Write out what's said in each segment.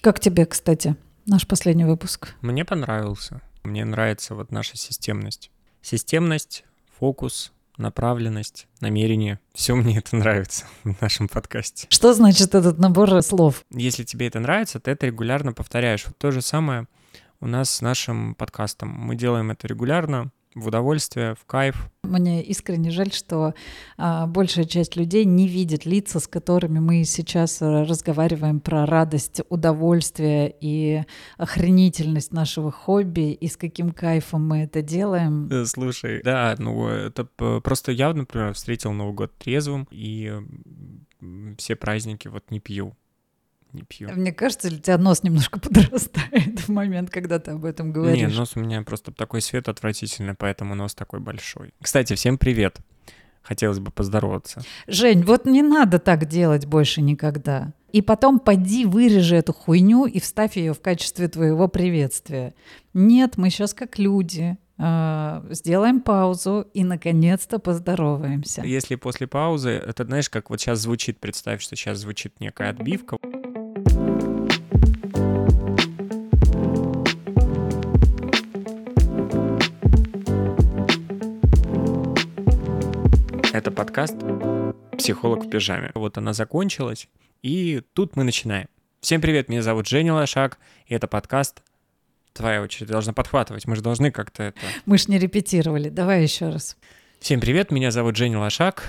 Как тебе, кстати, наш последний выпуск? Мне понравился. Мне нравится вот наша системность. Системность, фокус, направленность, намерение. Все мне это нравится в нашем подкасте. Что значит этот набор слов? Если тебе это нравится, ты это регулярно повторяешь. Вот то же самое у нас с нашим подкастом. Мы делаем это регулярно, в удовольствие, в кайф. Мне искренне жаль, что а, большая часть людей не видит лица, с которыми мы сейчас э, разговариваем про радость, удовольствие и охренительность нашего хобби, и с каким кайфом мы это делаем. Э, слушай, да, ну это просто я, например, встретил Новый год трезвым, и все праздники вот не пью не пью. Мне кажется, у тебя нос немножко подрастает в момент, когда ты об этом говоришь. Не, нос у меня просто такой свет отвратительный, поэтому нос такой большой. Кстати, всем привет. Хотелось бы поздороваться. Жень, вот не надо так делать больше никогда. И потом поди вырежи эту хуйню и вставь ее в качестве твоего приветствия. Нет, мы сейчас как люди. Э, сделаем паузу и наконец-то поздороваемся. Если после паузы, это знаешь, как вот сейчас звучит, представь, что сейчас звучит некая отбивка. Это подкаст «Психолог в пижаме». Вот она закончилась, и тут мы начинаем. Всем привет, меня зовут Женя Лошак, и это подкаст твоя очередь должна подхватывать. Мы же должны как-то это... Мы ж не репетировали. Давай еще раз. Всем привет, меня зовут Женя Лошак,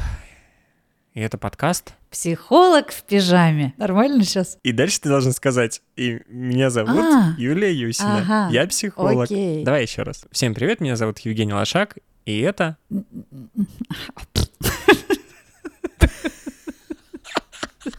и это подкаст «Психолог в пижаме». Нормально сейчас? И дальше ты должен сказать, и меня зовут а, Юлия Юсина, ага, я психолог. Окей. Давай еще раз. Всем привет, меня зовут Евгений Лошак, и это...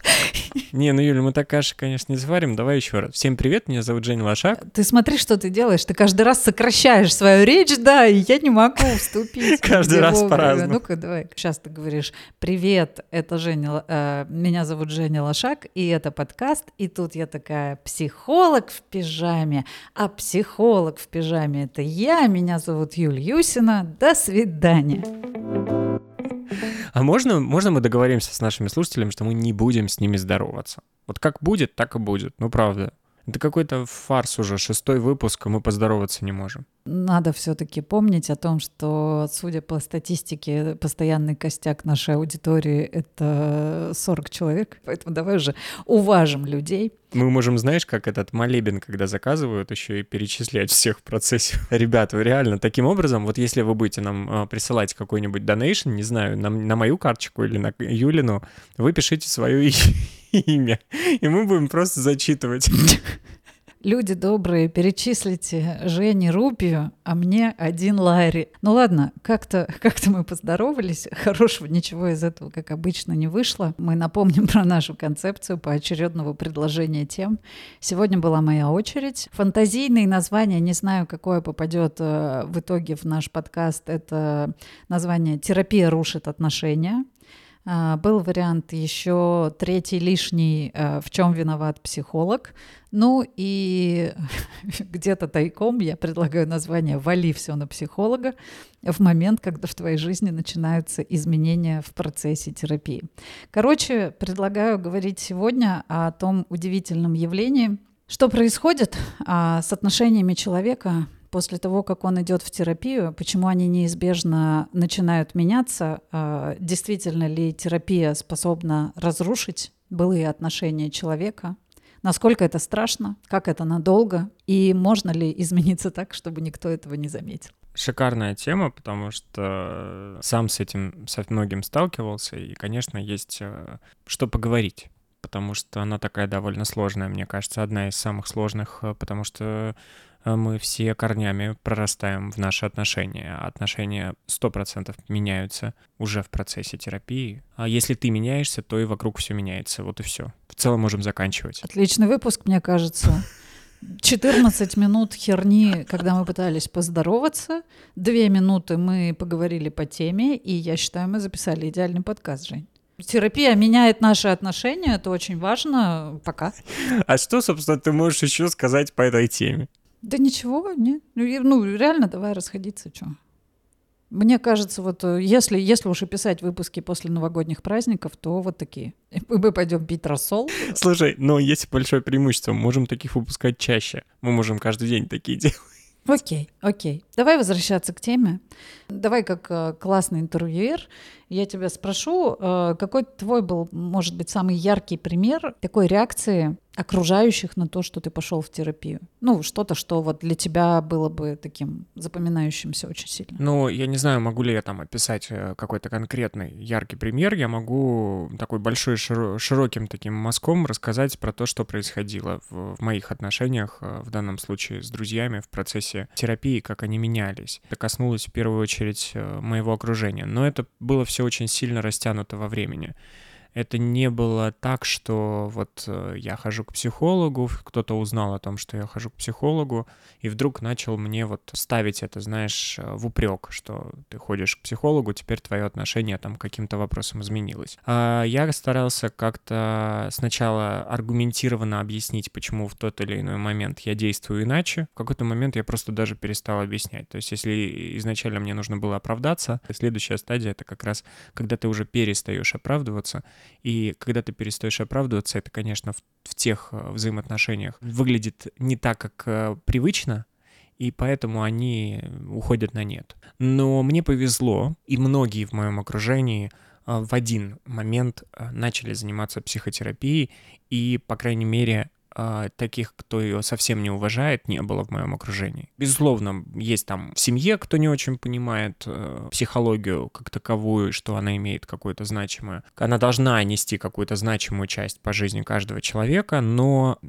Не, ну, Юля, мы так каши, конечно, не заварим. Давай еще раз. Всем привет, меня зовут Женя Лошак. Ты смотри, что ты делаешь. Ты каждый раз сокращаешь свою речь, да, и я не могу вступить. Каждый раз по-разному. Ну-ка, давай. Сейчас ты говоришь, привет, это Женя, э, меня зовут Женя Лошак, и это подкаст. И тут я такая, психолог в пижаме. А психолог в пижаме — это я, меня зовут Юль Юсина. До свидания. А можно, можно мы договоримся с нашими слушателями, что мы не будем с ними здороваться? Вот как будет, так и будет. Ну, правда. Это какой-то фарс уже, шестой выпуск, а мы поздороваться не можем. Надо все-таки помнить о том, что, судя по статистике, постоянный костяк нашей аудитории — это 40 человек. Поэтому давай уже уважим людей. Мы можем, знаешь, как этот молебен, когда заказывают, еще и перечислять всех в процессе. Ребят, вы реально таким образом, вот если вы будете нам а, присылать какой-нибудь донейшн, не знаю, на, на мою карточку или на Юлину, вы пишите свое имя, и мы будем просто зачитывать. Люди добрые, перечислите Жене рупию, а мне один Ларри. Ну ладно, как-то как мы поздоровались, хорошего ничего из этого, как обычно, не вышло. Мы напомним про нашу концепцию поочередного предложения тем. Сегодня была моя очередь. Фантазийные названия, не знаю, какое попадет э, в итоге в наш подкаст, это название «Терапия рушит отношения». А, был вариант еще третий лишний, э, в чем виноват психолог. Ну и где-то тайком я предлагаю название «Вали все на психолога» в момент, когда в твоей жизни начинаются изменения в процессе терапии. Короче, предлагаю говорить сегодня о том удивительном явлении, что происходит а, с отношениями человека после того, как он идет в терапию, почему они неизбежно начинают меняться, а, действительно ли терапия способна разрушить былые отношения человека, насколько это страшно, как это надолго, и можно ли измениться так, чтобы никто этого не заметил. Шикарная тема, потому что сам с этим со многим сталкивался, и, конечно, есть э, что поговорить потому что она такая довольно сложная, мне кажется, одна из самых сложных, э, потому что мы все корнями прорастаем в наши отношения. Отношения 100% меняются уже в процессе терапии. А если ты меняешься, то и вокруг все меняется. Вот и все. В целом можем заканчивать. Отличный выпуск, мне кажется. 14 минут херни, когда мы пытались поздороваться. Две минуты мы поговорили по теме, и я считаю, мы записали идеальный подкаст, Жень. Терапия меняет наши отношения, это очень важно. Пока. А что, собственно, ты можешь еще сказать по этой теме? Да ничего, нет. Ну, ну реально, давай расходиться, что. Мне кажется, вот э, если, если уж и писать выпуски после новогодних праздников, то вот такие. Мы пойдем пить рассол. Слушай, но есть большое преимущество. Мы можем таких выпускать чаще. Мы можем каждый день такие делать. Окей, окей. Давай возвращаться к теме. Давай как э, классный интервьюер, я тебя спрошу, э, какой твой был, может быть, самый яркий пример такой реакции окружающих на то, что ты пошел в терапию? Ну, что-то, что вот для тебя было бы таким запоминающимся очень сильно. Ну, я не знаю, могу ли я там описать э, какой-то конкретный яркий пример. Я могу такой большой, широ- широким таким мазком рассказать про то, что происходило в, в моих отношениях, э, в данном случае с друзьями в процессе терапии, как они менялись. Это коснулось в первую очередь моего окружения. Но это было все очень сильно растянуто во времени это не было так, что вот э, я хожу к психологу, кто-то узнал о том, что я хожу к психологу, и вдруг начал мне вот ставить это, знаешь, э, в упрек, что ты ходишь к психологу, теперь твое отношение там каким-то вопросам изменилось. А я старался как-то сначала аргументированно объяснить, почему в тот или иной момент я действую иначе. В какой-то момент я просто даже перестал объяснять. То есть если изначально мне нужно было оправдаться, следующая стадия — это как раз, когда ты уже перестаешь оправдываться, и когда ты перестаешь оправдываться, это, конечно, в, в тех э, взаимоотношениях выглядит не так, как э, привычно, и поэтому они уходят на нет. Но мне повезло, и многие в моем окружении э, в один момент начали заниматься психотерапией, и, по крайней мере, таких, кто ее совсем не уважает, не было в моем окружении. Безусловно, есть там в семье, кто не очень понимает э, психологию как таковую, что она имеет какое-то значимое. Она должна нести какую-то значимую часть по жизни каждого человека, но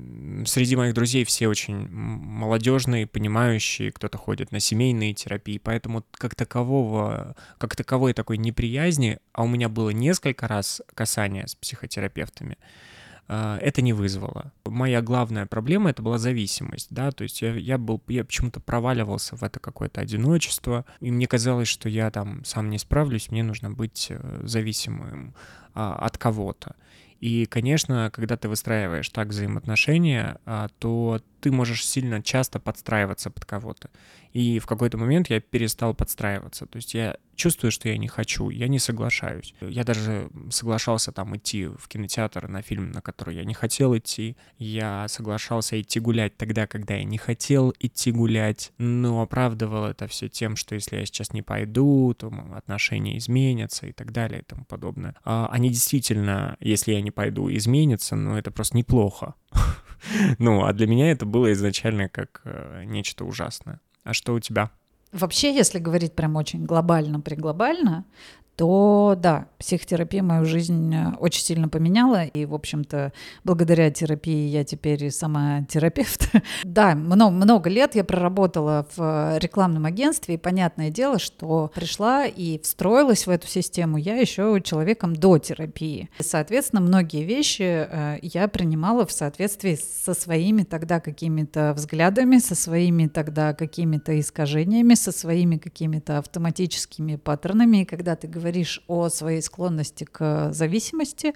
среди моих друзей все очень молодежные, понимающие, кто-то ходит на семейные терапии, поэтому как такового, как таковой такой неприязни, а у меня было несколько раз касания с психотерапевтами, а, это не вызвало. Моя главная проблема это была зависимость, да, то есть я, я был, я почему-то проваливался в это какое-то одиночество, и мне казалось, что я там сам не справлюсь, мне нужно быть э, зависимым а, от кого-то. И, конечно, когда ты выстраиваешь так взаимоотношения, а, то ты можешь сильно часто подстраиваться под кого-то. И в какой-то момент я перестал подстраиваться. То есть я чувствую, что я не хочу, я не соглашаюсь. Я даже соглашался там идти в кинотеатр на фильм, на который я не хотел идти. Я соглашался идти гулять тогда, когда я не хотел идти гулять, но оправдывал это все тем, что если я сейчас не пойду, то отношения изменятся и так далее и тому подобное. А они действительно, если я не пойду, изменятся, но это просто неплохо. Ну, а для меня это было изначально как э, нечто ужасное. А что у тебя? Вообще, если говорить прям очень глобально-преглобально, то да, психотерапия мою жизнь э, очень сильно поменяла, и, в общем-то, благодаря терапии я теперь и сама терапевт. да, много, много лет я проработала в рекламном агентстве, и понятное дело, что пришла и встроилась в эту систему я еще человеком до терапии. соответственно, многие вещи э, я принимала в соответствии со своими тогда какими-то взглядами, со своими тогда какими-то искажениями, со своими какими-то автоматическими паттернами, и когда ты говоришь говоришь о своей склонности к зависимости,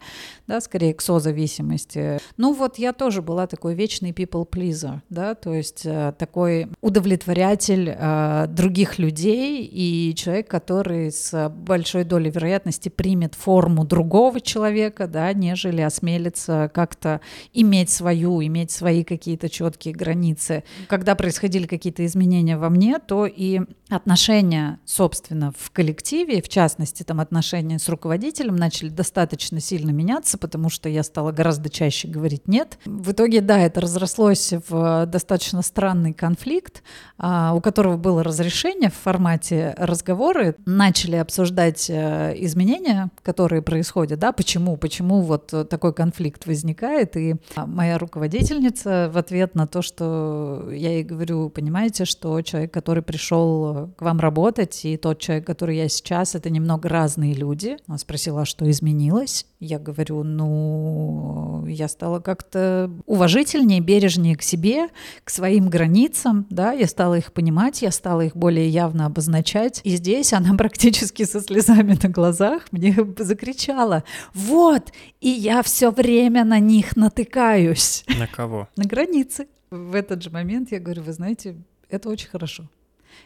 да, скорее к созависимости. Ну вот я тоже была такой вечный people pleaser, да, то есть э, такой удовлетворятель э, других людей и человек, который с большой долей вероятности примет форму другого человека, да, нежели осмелится как-то иметь свою, иметь свои какие-то четкие границы. Когда происходили какие-то изменения во мне, то и отношения, собственно, в коллективе, в частности, частности, там отношения с руководителем начали достаточно сильно меняться, потому что я стала гораздо чаще говорить «нет». В итоге, да, это разрослось в достаточно странный конфликт, а, у которого было разрешение в формате разговоры. Начали обсуждать э, изменения, которые происходят, да, почему, почему вот такой конфликт возникает. И моя руководительница в ответ на то, что я ей говорю, понимаете, что человек, который пришел к вам работать, и тот человек, который я сейчас, это немного разные люди. Она спросила, а что изменилось. Я говорю, ну, я стала как-то уважительнее, бережнее к себе, к своим границам, да, я стала их понимать, я стала их более явно обозначать. И здесь она практически со слезами на глазах мне закричала, вот, и я все время на них натыкаюсь. На кого? На границы. В этот же момент я говорю, вы знаете, это очень хорошо.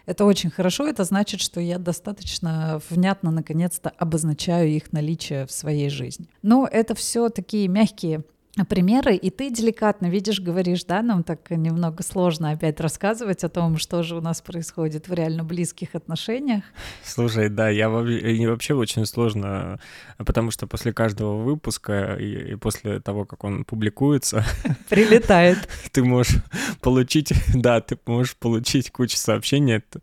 Это очень хорошо, это значит, что я достаточно внятно, наконец-то, обозначаю их наличие в своей жизни. Но это все такие мягкие примеры, и ты деликатно видишь, говоришь, да, нам так немного сложно опять рассказывать о том, что же у нас происходит в реально близких отношениях. Слушай, да, я вообще, вообще очень сложно, потому что после каждого выпуска и, и после того, как он публикуется... Прилетает. Ты можешь получить, да, ты можешь получить кучу сообщений от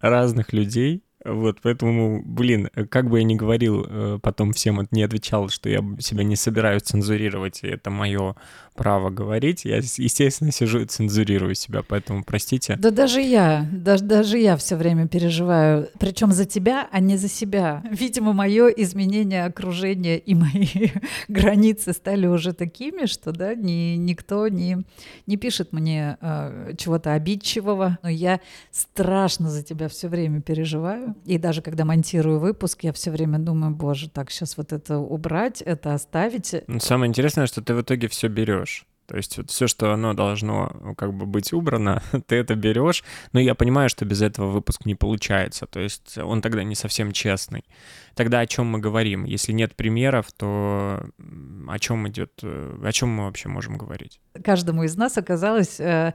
разных людей, вот, поэтому, блин, как бы я ни говорил, э, потом всем не отвечал, что я себя не собираюсь цензурировать, и это мое право говорить, я, естественно, сижу и цензурирую себя, поэтому простите. Да даже я, даже, даже я все время переживаю, причем за тебя, а не за себя. Видимо, мое изменение окружения и мои границы стали уже такими, что, да, ни, никто не, не пишет мне э, чего-то обидчивого, но я страшно за тебя все время переживаю. И даже когда монтирую выпуск, я все время думаю, боже, так, сейчас вот это убрать, это оставить. Самое интересное, что ты в итоге все берешь. То есть вот все, что оно должно ну, как бы быть убрано, ты это берешь. Но я понимаю, что без этого выпуск не получается. То есть он тогда не совсем честный. Тогда о чем мы говорим? Если нет примеров, то о чем идет, э, о чем мы вообще можем говорить? Каждому из нас оказалось э,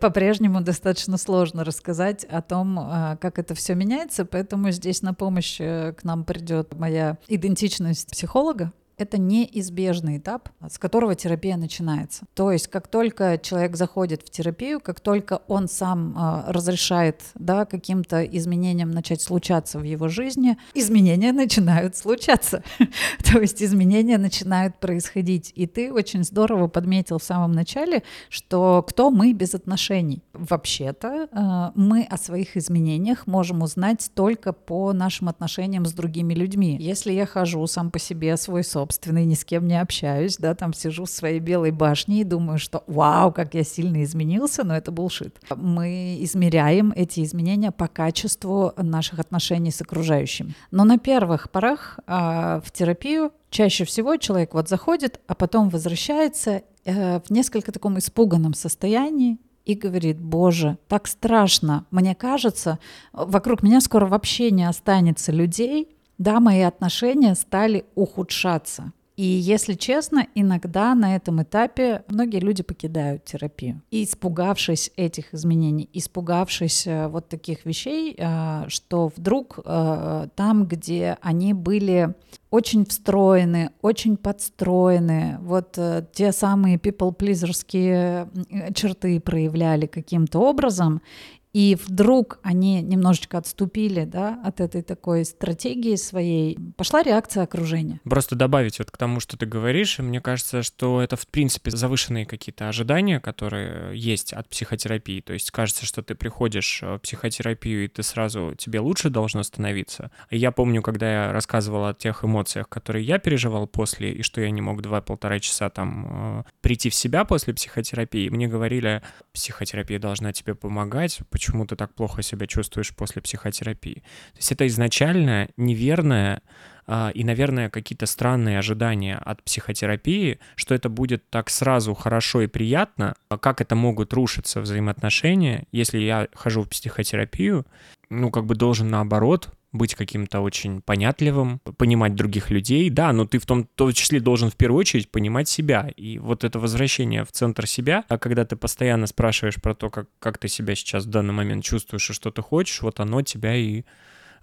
по-прежнему достаточно сложно рассказать о том, э, как это все меняется, поэтому здесь на помощь э, к нам придет моя идентичность психолога, это неизбежный этап, с которого терапия начинается. То есть, как только человек заходит в терапию, как только он сам э, разрешает да, каким-то изменениям начать случаться в его жизни, изменения начинают случаться. То есть изменения начинают происходить. И ты очень здорово подметил в самом начале, что кто мы без отношений. Вообще-то э, мы о своих изменениях можем узнать только по нашим отношениям с другими людьми. Если я хожу сам по себе свой сон, собственный, ни с кем не общаюсь, да, там сижу в своей белой башне и думаю, что вау, как я сильно изменился, но это булшит. Мы измеряем эти изменения по качеству наших отношений с окружающими. Но на первых порах а, в терапию чаще всего человек вот заходит, а потом возвращается э, в несколько таком испуганном состоянии, и говорит, боже, так страшно, мне кажется, вокруг меня скоро вообще не останется людей, да, мои отношения стали ухудшаться. И если честно, иногда на этом этапе многие люди покидают терапию. И испугавшись этих изменений, испугавшись э, вот таких вещей, э, что вдруг э, там, где они были очень встроены, очень подстроены, вот те самые people-плизерские черты проявляли каким-то образом, и вдруг они немножечко отступили да, от этой такой стратегии своей. Пошла реакция окружения. Просто добавить вот к тому, что ты говоришь, мне кажется, что это в принципе завышенные какие-то ожидания, которые есть от психотерапии. То есть кажется, что ты приходишь в психотерапию, и ты сразу, тебе лучше должно становиться. Я помню, когда я рассказывал о тех эмоциях, которые я переживал после, и что я не мог два-полтора часа там э, прийти в себя после психотерапии, мне говорили, психотерапия должна тебе помогать, ты так плохо себя чувствуешь после психотерапии. То есть это изначально неверное а, и, наверное, какие-то странные ожидания от психотерапии, что это будет так сразу хорошо и приятно, а как это могут рушиться взаимоотношения, если я хожу в психотерапию, ну, как бы должен наоборот быть каким-то очень понятливым, понимать других людей, да, но ты в том, в том числе должен в первую очередь понимать себя. И вот это возвращение в центр себя, а когда ты постоянно спрашиваешь про то, как, как ты себя сейчас в данный момент чувствуешь и что ты хочешь, вот оно тебя и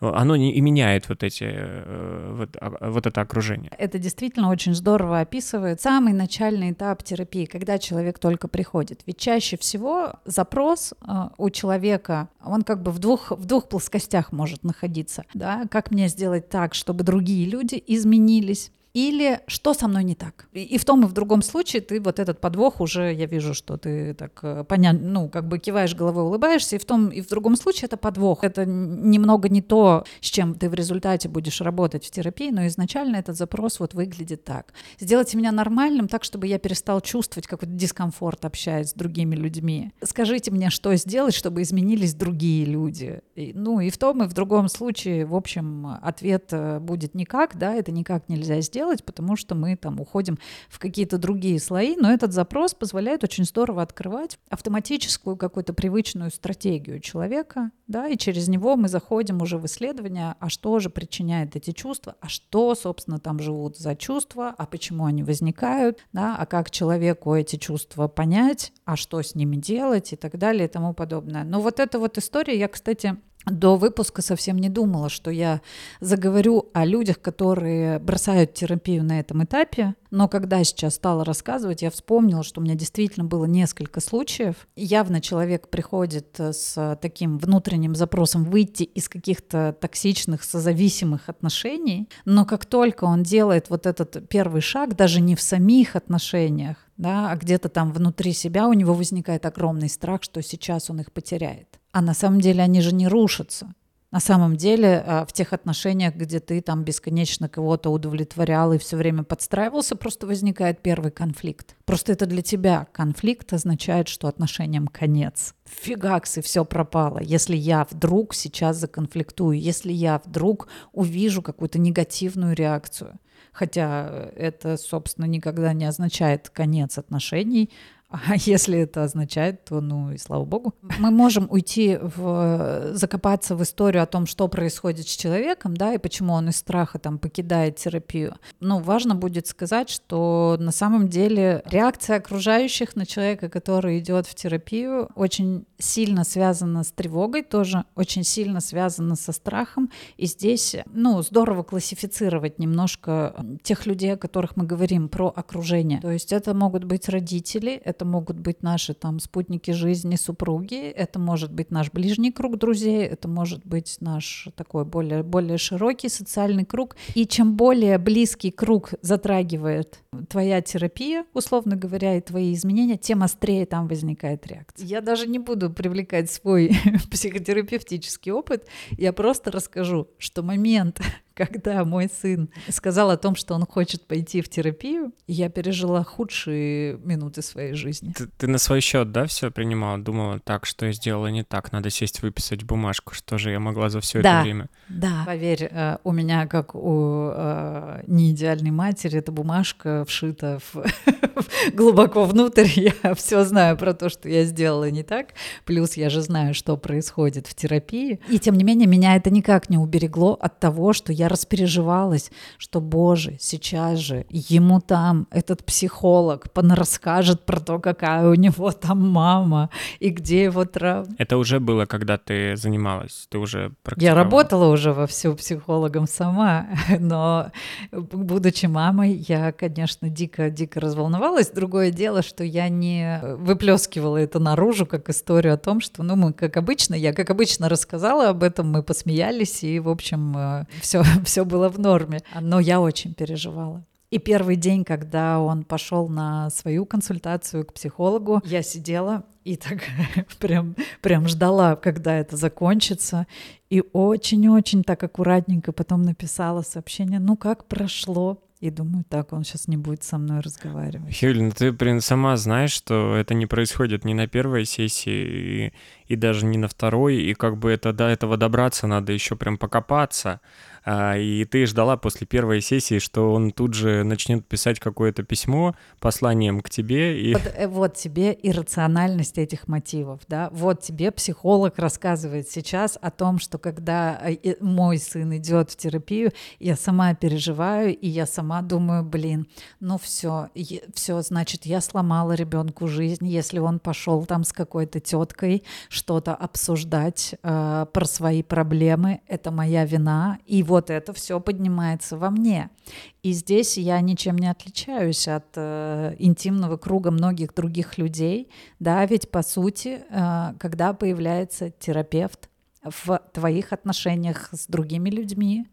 оно не, и меняет вот, эти, э, вот, а, вот это окружение. Это действительно очень здорово описывает самый начальный этап терапии, когда человек только приходит. Ведь чаще всего запрос э, у человека, он как бы в двух, в двух плоскостях может находиться. Да? Как мне сделать так, чтобы другие люди изменились? Или что со мной не так. И, в том и в другом случае ты вот этот подвох уже, я вижу, что ты так э, понятно, ну, как бы киваешь головой, улыбаешься, и в том и в другом случае это подвох. Это немного не то, с чем ты в результате будешь работать в терапии, но изначально этот запрос вот выглядит так. Сделайте меня нормальным так, чтобы я перестал чувствовать какой-то дискомфорт, общаясь с другими людьми. Скажите мне, что сделать, чтобы изменились другие люди. И, ну, и в том и в другом случае, в общем, ответ э, будет никак, да, это никак нельзя сделать, делать, потому что мы там уходим в какие-то другие слои, но этот запрос позволяет очень здорово открывать автоматическую какую-то привычную стратегию человека, да, и через него мы заходим уже в исследование, а что же причиняет эти чувства, а что, собственно, там живут за чувства, а почему они возникают, да, а как человеку эти чувства понять, а что с ними делать и так далее и тому подобное. Но вот эта вот история, я, кстати, до выпуска совсем не думала, что я заговорю о людях, которые бросают терапию на этом этапе. Но когда сейчас стала рассказывать, я вспомнила, что у меня действительно было несколько случаев. Явно человек приходит с таким внутренним запросом выйти из каких-то токсичных, созависимых отношений. Но как только он делает вот этот первый шаг, даже не в самих отношениях, да, а где-то там внутри себя у него возникает огромный страх, что сейчас он их потеряет. А на самом деле они же не рушатся. На самом деле а, в тех отношениях, где ты там бесконечно кого-то удовлетворял и все время подстраивался, просто возникает первый конфликт. Просто это для тебя конфликт означает, что отношениям конец. Фигакс, и все пропало. Если я вдруг сейчас законфликтую, если я вдруг увижу какую-то негативную реакцию, хотя это, собственно, никогда не означает конец отношений, а если это означает, то ну и слава богу. Мы можем уйти в закопаться в историю о том, что происходит с человеком, да, и почему он из страха там покидает терапию. Но важно будет сказать, что на самом деле реакция окружающих на человека, который идет в терапию, очень сильно связана с тревогой, тоже очень сильно связана со страхом. И здесь, ну, здорово классифицировать немножко тех людей, о которых мы говорим, про окружение. То есть это могут быть родители, это это могут быть наши там спутники жизни, супруги, это может быть наш ближний круг друзей, это может быть наш такой более, более широкий социальный круг. И чем более близкий круг затрагивает твоя терапия, условно говоря, и твои изменения, тем острее там возникает реакция. Я даже не буду привлекать свой психотерапевтический опыт, я просто расскажу, что момент, когда мой сын сказал о том, что он хочет пойти в терапию, я пережила худшие минуты своей жизни. Ты, ты на свой счет, да, все принимала? Думала, так, что я сделала не так, надо сесть выписать бумажку, что же я могла за все да, это время? Да, поверь, э, у меня, как у э, неидеальной матери, эта бумажка вшита в, глубоко внутрь. Я все знаю про то, что я сделала не так. Плюс я же знаю, что происходит в терапии. И тем не менее, меня это никак не уберегло от того, что я распереживалась, что, боже, сейчас же ему там этот психолог расскажет про то, какая у него там мама и где его травма. Это уже было, когда ты занималась, ты уже Я работала уже во всю психологом сама, но будучи мамой, я, конечно, дико-дико разволновалась. Другое дело, что я не выплескивала это наружу, как историю о том, что, ну, мы, как обычно, я, как обычно, рассказала об этом, мы посмеялись, и, в общем, все, все было в норме. Но я очень переживала. И первый день, когда он пошел на свою консультацию к психологу, я сидела и так прям, прям ждала, когда это закончится. И очень-очень так аккуратненько потом написала сообщение, ну как прошло? И думаю, так, он сейчас не будет со мной разговаривать. Юль, ну ты, блин, сама знаешь, что это не происходит ни на первой сессии, и, и даже не на второй, и как бы это до этого добраться надо еще прям покопаться. А, и ты ждала после первой сессии, что он тут же начнет писать какое-то письмо посланием к тебе. И... Вот, э, вот тебе иррациональность этих мотивов, да, вот тебе психолог рассказывает сейчас о том, что когда э, мой сын идет в терапию, я сама переживаю, и я сама думаю, блин, ну все, все, значит, я сломала ребенку жизнь, если он пошел там с какой-то теткой что-то обсуждать э, про свои проблемы, это моя вина, и вот это все поднимается во мне. И здесь я ничем не отличаюсь от э, интимного круга многих других людей, да, ведь по сути, э, когда появляется терапевт в твоих отношениях с другими людьми,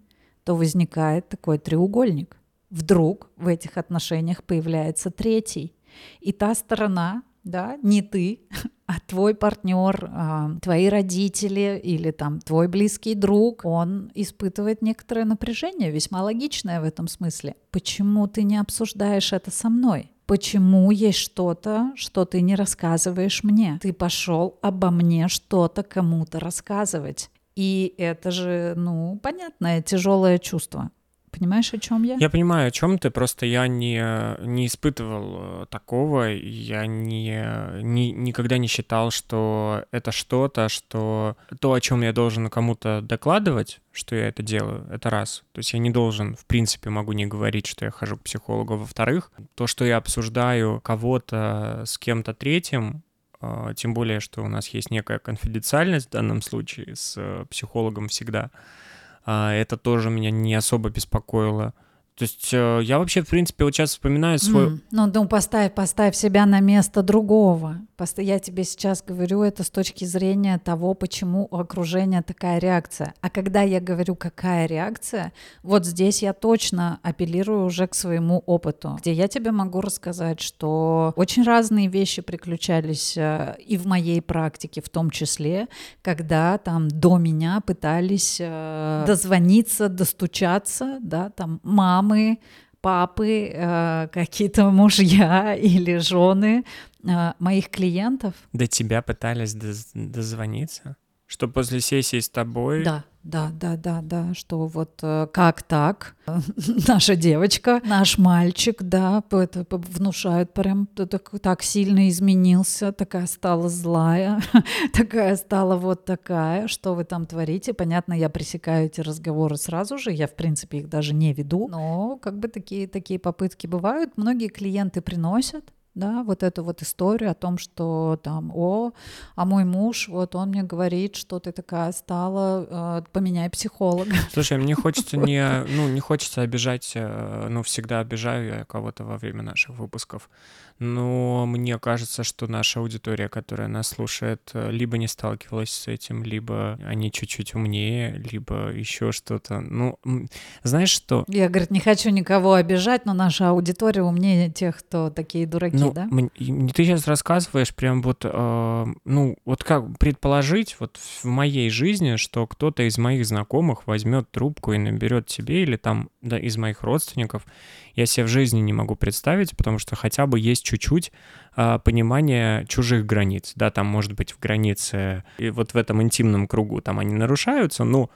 то возникает такой треугольник. Вдруг в этих отношениях появляется третий. И та сторона, да, не ты, а твой партнер, а, твои родители или там твой близкий друг, он испытывает некоторое напряжение, весьма логичное в этом смысле. Почему ты не обсуждаешь это со мной? Почему есть что-то, что ты не рассказываешь мне? Ты пошел обо мне что-то кому-то рассказывать. И это же, ну, понятное, тяжелое чувство. Понимаешь, о чем я? Я понимаю, о чем ты, просто я не, не испытывал э, такого, я не, не, никогда не считал, что это что-то, что то, о чем я должен кому-то докладывать, что я это делаю, это раз. То есть я не должен, в принципе, могу не говорить, что я хожу к психологу. Во-вторых, то, что я обсуждаю кого-то с кем-то третьим, э, тем более, что у нас есть некая конфиденциальность в данном случае с э, психологом всегда, это тоже меня не особо беспокоило. То есть э, я вообще, в принципе, вот сейчас вспоминаю свой... Mm. Ну, ну, поставь, поставь себя на место другого. Я тебе сейчас говорю это с точки зрения того, почему у окружения такая реакция. А когда я говорю, какая реакция, вот здесь я точно апеллирую уже к своему опыту, где я тебе могу рассказать, что очень разные вещи приключались э, и в моей практике в том числе, когда там до меня пытались э, дозвониться, достучаться, да, там мама мамы, папы, э, какие-то мужья или жены э, моих клиентов. До тебя пытались дозвониться? Что после сессии с тобой... Да, да, да, да, да, что вот э, как так, наша девочка, наш мальчик, да, это внушают прям, так, так сильно изменился, такая стала злая, такая стала вот такая, что вы там творите. Понятно, я пресекаю эти разговоры сразу же, я, в принципе, их даже не веду, но как бы такие, такие попытки бывают. Многие клиенты приносят, да, вот эту вот историю о том, что там, о, а мой муж, вот он мне говорит, что ты такая стала, э, поменяй психолога. Слушай, мне хочется не, ну, не хочется обижать, э, ну, всегда обижаю я кого-то во время наших выпусков, но мне кажется, что наша аудитория, которая нас слушает, э, либо не сталкивалась с этим, либо они чуть-чуть умнее, либо еще что-то. Ну, знаешь что? Я, говорит, не хочу никого обижать, но наша аудитория умнее тех, кто такие дураки, ну, да? Ты сейчас рассказываешь прям вот, э, ну, вот как предположить вот в моей жизни, что кто-то из моих знакомых возьмет трубку и наберет тебе или там, да, из моих родственников, я себе в жизни не могу представить, потому что хотя бы есть чуть-чуть а, понимание чужих границ, да, там может быть в границе, и вот в этом интимном кругу там они нарушаются, но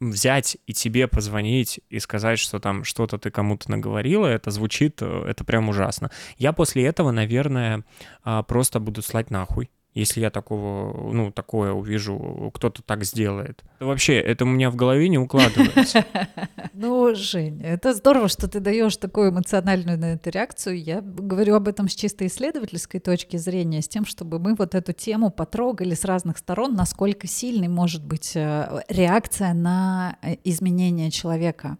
взять и тебе позвонить и сказать, что там что-то ты кому-то наговорила, это звучит, э, это прям ужасно. Я после этого, наверное, а, просто буду слать нахуй если я такого, ну, такое увижу, кто-то так сделает. Вообще, это у меня в голове не укладывается. Ну, Жень, это здорово, что ты даешь такую эмоциональную на эту реакцию. Я говорю об этом с чисто исследовательской точки зрения, с тем, чтобы мы вот эту тему потрогали с разных сторон, насколько сильной может быть э, реакция на э, изменение человека.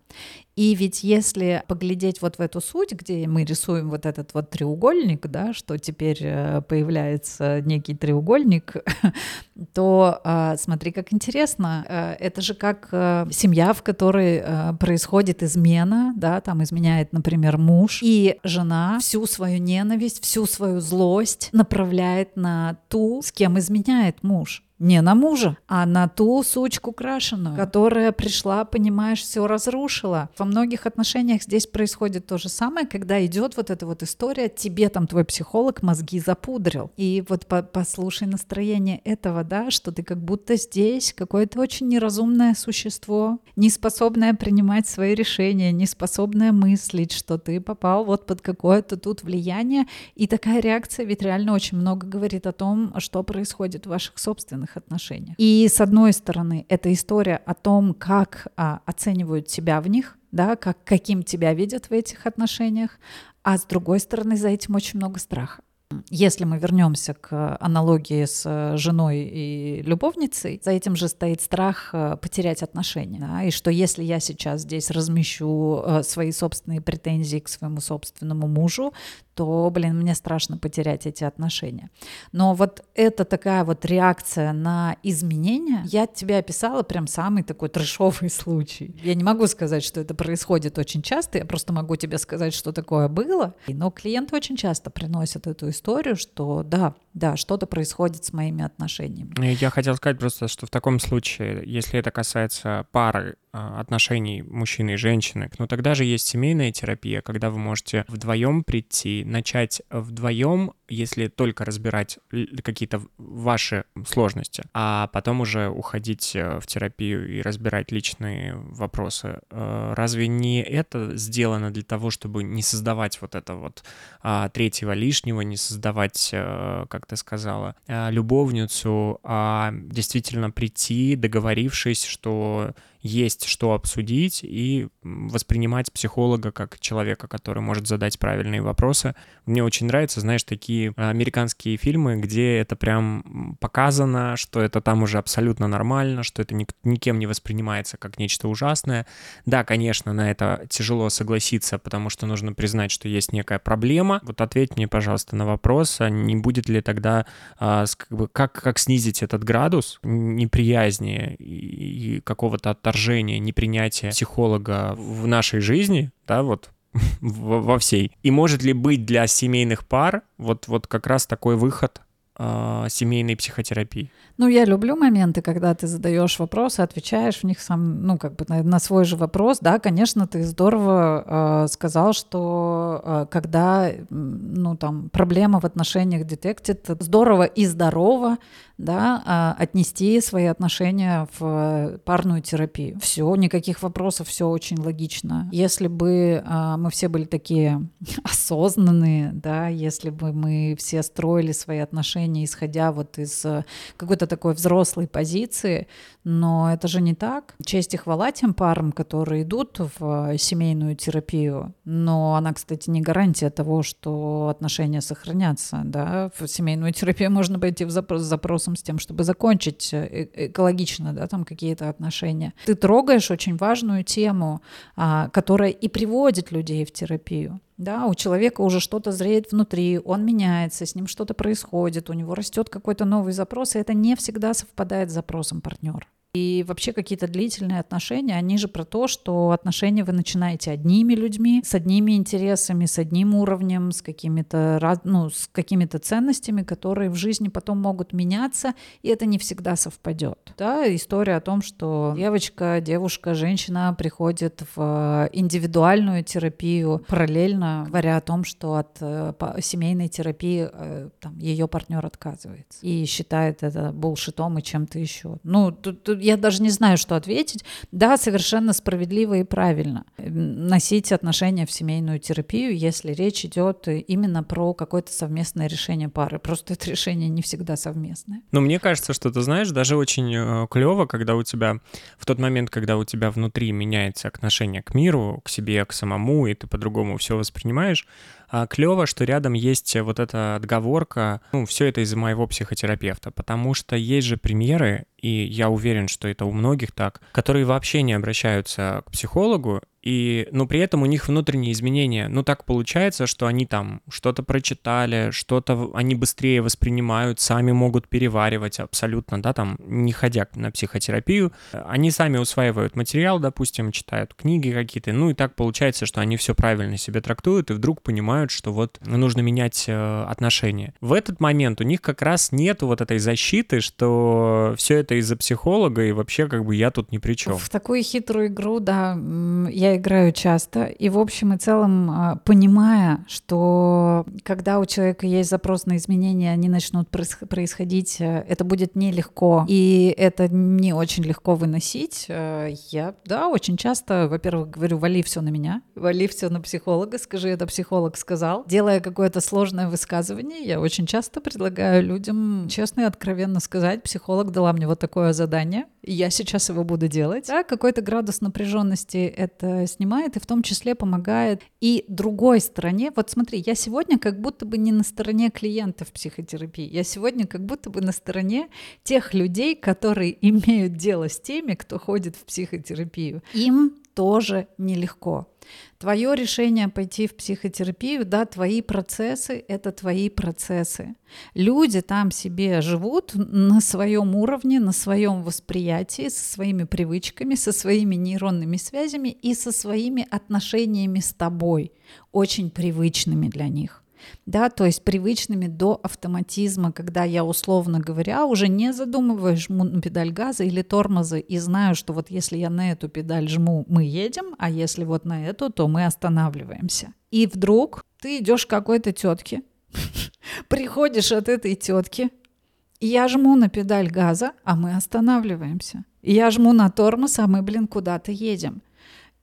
И ведь если поглядеть вот в эту суть, где мы рисуем вот этот вот треугольник, да, что теперь э, появляется некий треугольник, то э, смотри, как интересно. Э, это же как семья, в которой происходит измена, да, там изменяет, например, муж, и жена всю свою ненависть, всю свою злость направляет на ту, с кем изменяет муж не на мужа, а на ту сучку крашеную, которая пришла, понимаешь, все разрушила. Во многих отношениях здесь происходит то же самое, когда идет вот эта вот история, тебе там твой психолог мозги запудрил. И вот по послушай настроение этого, да, что ты как будто здесь какое-то очень неразумное существо, не способное принимать свои решения, не способное мыслить, что ты попал вот под какое-то тут влияние. И такая реакция ведь реально очень много говорит о том, что происходит в ваших собственных длительных отношениях. И с одной стороны, это история о том, как а, оценивают себя в них, да, как, каким тебя видят в этих отношениях, а с другой стороны, за этим очень много страха. Если мы вернемся к аналогии с э, женой и любовницей, за этим же стоит страх э, потерять отношения. Да? И что если я сейчас здесь размещу э, свои собственные претензии к своему собственному мужу, то, блин, мне страшно потерять эти отношения. Но вот это такая вот реакция на изменения, я тебе описала прям самый такой трешовый случай. Я не могу сказать, что это происходит очень часто, я просто могу тебе сказать, что такое было. Но клиенты очень часто приносят эту историю что да, да, что-то происходит с моими отношениями. Я хотел сказать просто, что в таком случае, если это касается пары отношений мужчины и женщины, ну тогда же есть семейная терапия, когда вы можете вдвоем прийти, начать вдвоем если только разбирать какие-то ваши сложности, а потом уже уходить э, в терапию и разбирать личные вопросы. Э, разве не это сделано для того, чтобы не создавать вот это вот а, третьего лишнего, не создавать, э, как ты сказала, любовницу, а действительно прийти, договорившись, что есть что обсудить и воспринимать психолога как человека, который может задать правильные вопросы. Мне очень нравятся, знаешь, такие американские фильмы, где это прям показано, что это там уже абсолютно нормально, что это никем не воспринимается как нечто ужасное. Да, конечно, на это тяжело согласиться, потому что нужно признать, что есть некая проблема. Вот ответь мне, пожалуйста, на вопрос, а не будет ли тогда, а, как, как снизить этот градус неприязни и какого-то отторжения непринятие психолога в нашей жизни, да, вот во всей. И может ли быть для семейных пар вот, вот как раз такой выход э, семейной психотерапии? Ну, я люблю моменты, когда ты задаешь вопросы, отвечаешь в них сам, ну, как бы на, на свой же вопрос. Да, конечно, ты здорово э, сказал, что э, когда, ну, там, проблема в отношениях детектит, здорово и здорово да, а, отнести свои отношения в парную терапию. Все, никаких вопросов, все очень логично. Если бы а, мы все были такие осознанные, да, если бы мы все строили свои отношения, исходя вот из э, какой-то такой взрослой позиции, но это же не так. Честь и хвала тем парам, которые идут в семейную терапию, но она, кстати, не гарантия того, что отношения сохранятся, да, в семейную терапию можно пойти в запрос, с запросом с тем, чтобы закончить э, э, экологично, да, там какие-то отношения. Ты трогаешь очень важную тему, а, которая и приводит людей в терапию. Да, у человека уже что-то зреет внутри, он меняется, с ним что-то происходит, у него растет какой-то новый запрос, и это не всегда совпадает с запросом партнера. И вообще какие-то длительные отношения, они же про то, что отношения вы начинаете одними людьми, с одними интересами, с одним уровнем, с какими-то ну, с какими-то ценностями, которые в жизни потом могут меняться, и это не всегда совпадет. Да, история о том, что девочка, девушка, женщина приходит в индивидуальную терапию, параллельно говоря о том, что от э, семейной терапии э, там, ее партнер отказывается и считает это булшитом и чем-то еще. Ну, тут, тут я даже не знаю, что ответить. Да, совершенно справедливо и правильно носить отношения в семейную терапию, если речь идет именно про какое-то совместное решение пары. Просто это решение не всегда совместное. Но мне кажется, что ты знаешь, даже очень э, клево, когда у тебя в тот момент, когда у тебя внутри меняется отношение к миру, к себе, к самому, и ты по-другому все воспринимаешь, а клево, что рядом есть вот эта отговорка, ну, все это из-за моего психотерапевта, потому что есть же примеры, и я уверен, что это у многих так, которые вообще не обращаются к психологу, и, но при этом у них внутренние изменения. Ну, так получается, что они там что-то прочитали, что-то они быстрее воспринимают, сами могут переваривать абсолютно, да, там, не ходя на психотерапию. Они сами усваивают материал, допустим, читают книги какие-то, ну, и так получается, что они все правильно себе трактуют и вдруг понимают, что вот нужно менять э, отношения. В этот момент у них как раз нету вот этой защиты, что все это из-за психолога, и вообще как бы я тут ни при чем. В такую хитрую игру, да, я играю часто. И в общем и целом, а, понимая, что когда у человека есть запрос на изменения, они начнут происходить, э, это будет нелегко. И это не очень легко выносить. Э, я, да, очень часто, во-первых, говорю, вали все на меня, вали все на психолога, скажи, это психолог сказал. Делая какое-то сложное высказывание, я очень часто предлагаю людям честно и откровенно сказать, психолог дала мне вот такое задание, я сейчас его буду делать. Да, какой-то градус напряженности это снимает и в том числе помогает и другой стороне. Вот смотри, я сегодня как будто бы не на стороне клиентов психотерапии, я сегодня как будто бы на стороне тех людей, которые имеют дело с теми, кто ходит в психотерапию. Им тоже нелегко. Твое решение пойти в психотерапию, да, твои процессы — это твои процессы. Люди там себе живут на своем уровне, на своем восприятии, со своими привычками, со своими нейронными связями и со своими отношениями с тобой, очень привычными для них да, то есть привычными до автоматизма, когда я, условно говоря, уже не задумываюсь, жму на педаль газа или тормоза и знаю, что вот если я на эту педаль жму, мы едем, а если вот на эту, то мы останавливаемся. И вдруг ты идешь к какой-то тетке, Приходишь от этой тетки, я жму на педаль газа, а мы останавливаемся. Я жму на тормоз, а мы, блин, куда-то едем.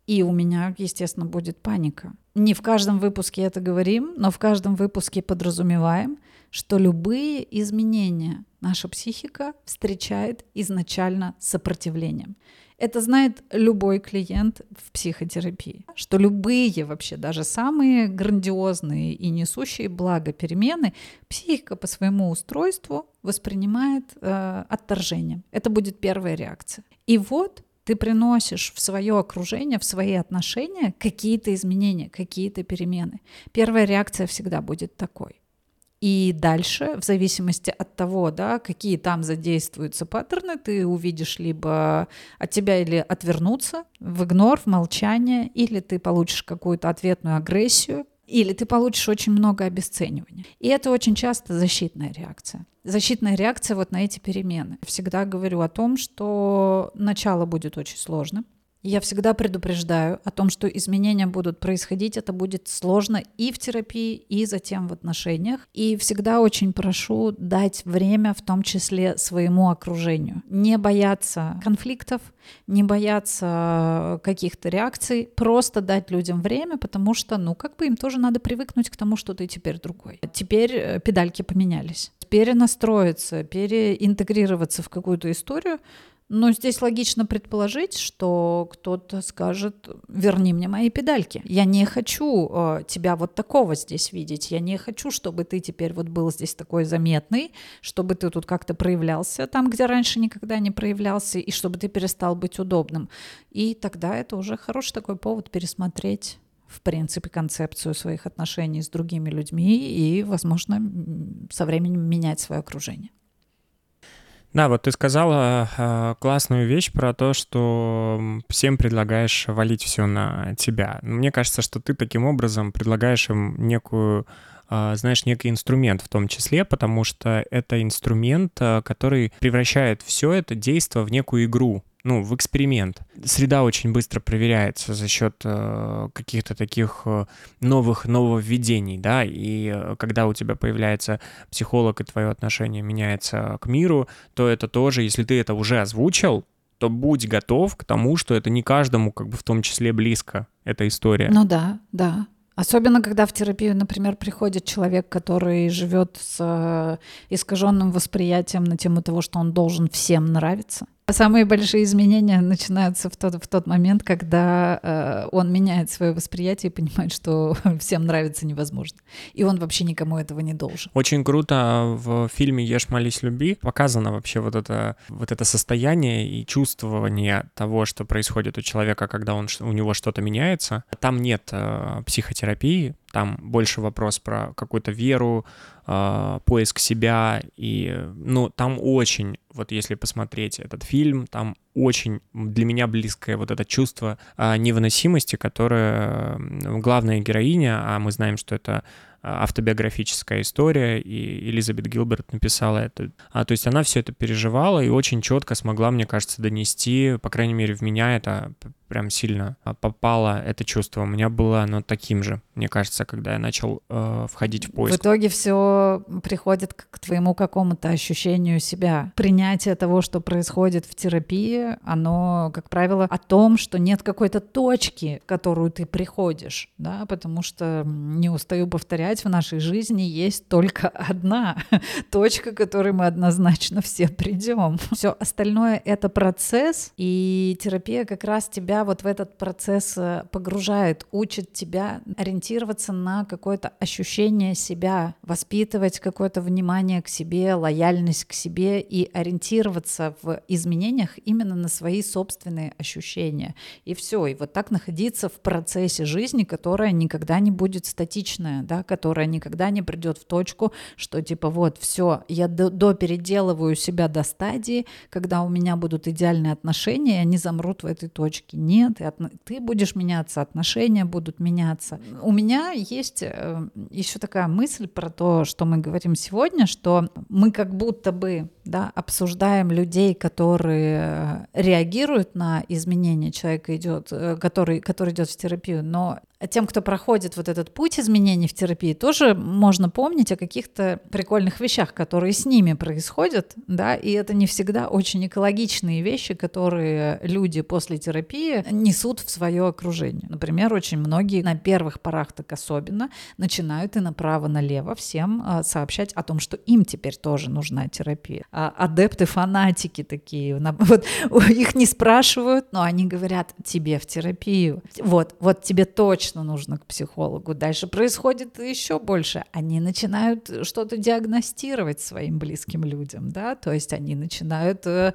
И у меня, естественно, будет паника. Не в каждом выпуске это говорим, но в каждом выпуске подразумеваем, что любые изменения наша психика встречает изначально сопротивлением. Это знает любой клиент в психотерапии, что любые вообще, даже самые грандиозные и несущие благо перемены, психика по своему устройству воспринимает э, отторжением. Это будет первая реакция. И вот ты приносишь в свое окружение, в свои отношения какие-то изменения, какие-то перемены. Первая реакция всегда будет такой. И дальше, в зависимости от того, да, какие там задействуются паттерны, ты увидишь либо от тебя или отвернуться в игнор, в молчание, или ты получишь какую-то ответную агрессию, или ты получишь очень много обесценивания. И это очень часто защитная реакция. Защитная реакция вот на эти перемены. Всегда говорю о том, что начало будет очень сложным, я всегда предупреждаю о том, что изменения будут происходить, это будет сложно и в терапии, и затем в отношениях. И всегда очень прошу дать время, в том числе своему окружению. Не бояться конфликтов, не бояться каких-то реакций, просто дать людям время, потому что, ну, как бы им тоже надо привыкнуть к тому, что ты теперь другой. Теперь э, педальки поменялись. Перенастроиться, переинтегрироваться в какую-то историю — но здесь логично предположить, что кто-то скажет, верни мне мои педальки. Я не хочу э, тебя вот такого здесь видеть. Я не хочу, чтобы ты теперь вот был здесь такой заметный, чтобы ты тут как-то проявлялся там, где раньше никогда не проявлялся, и чтобы ты перестал быть удобным. И тогда это уже хороший такой повод пересмотреть в принципе, концепцию своих отношений с другими людьми и, возможно, со временем менять свое окружение. Да, вот ты сказала э, классную вещь про то, что всем предлагаешь валить все на тебя. Мне кажется, что ты таким образом предлагаешь им некую э, знаешь, некий инструмент в том числе, потому что это инструмент, э, который превращает все это действие в некую игру ну, в эксперимент. Среда очень быстро проверяется за счет э, каких-то таких э, новых нововведений, да, и э, когда у тебя появляется психолог и твое отношение меняется к миру, то это тоже, если ты это уже озвучил, то будь готов к тому, что это не каждому, как бы в том числе близко, эта история. Ну да, да. Особенно, когда в терапию, например, приходит человек, который живет с э, искаженным восприятием на тему того, что он должен всем нравиться. Самые большие изменения начинаются в тот, в тот момент, когда э, он меняет свое восприятие и понимает, что всем нравится невозможно. И он вообще никому этого не должен. Очень круто в фильме «Ешь, молись, люби» показано вообще вот это, вот это состояние и чувствование того, что происходит у человека, когда он, у него что-то меняется. Там нет э, психотерапии, там больше вопрос про какую-то веру, э, поиск себя. И, ну, там очень, вот если посмотреть этот фильм, там очень для меня близкое вот это чувство э, невыносимости, которое главная героиня, а мы знаем, что это автобиографическая история, и Элизабет Гилберт написала это. А, то есть она все это переживала и очень четко смогла, мне кажется, донести, по крайней мере, в меня это прям сильно а, попало это чувство. У меня было оно таким же, мне кажется, когда я начал э, входить в поиск. В итоге все приходит к твоему какому-то ощущению себя. Принятие того, что происходит в терапии, оно, как правило, о том, что нет какой-то точки, в которую ты приходишь, да, потому что, не устаю повторять, в нашей жизни есть только одна точка, к которой мы однозначно все придем. Все остальное — это процесс, и терапия как раз тебя вот в этот процесс э, погружает, учит тебя ориентироваться на какое-то ощущение себя, воспитывать какое-то внимание к себе, лояльность к себе и ориентироваться в изменениях именно на свои собственные ощущения. И все, и вот так находиться в процессе жизни, которая никогда не будет статичная, да, которая никогда не придет в точку, что типа вот все, я до переделываю себя до стадии, когда у меня будут идеальные отношения, и они замрут в этой точке нет, и от... ты будешь меняться, отношения будут меняться. У меня есть э, еще такая мысль про то, что мы говорим сегодня, что мы как будто бы да, обсуждаем людей, которые реагируют на изменения, человека идет, э, который, который идет в терапию, но тем, кто проходит вот этот путь изменений в терапии, тоже можно помнить о каких-то прикольных вещах, которые с ними происходят, да, и это не всегда очень экологичные вещи, которые люди после терапии несут в свое окружение. Например, очень многие на первых порах так особенно начинают и направо-налево всем а, сообщать о том, что им теперь тоже нужна терапия. А адепты, фанатики такие, вот их не спрашивают, но они говорят тебе в терапию. Вот, вот тебе точно нужно к психологу. Дальше происходит еще больше. Они начинают что-то диагностировать своим близким людям, да, то есть они начинают э,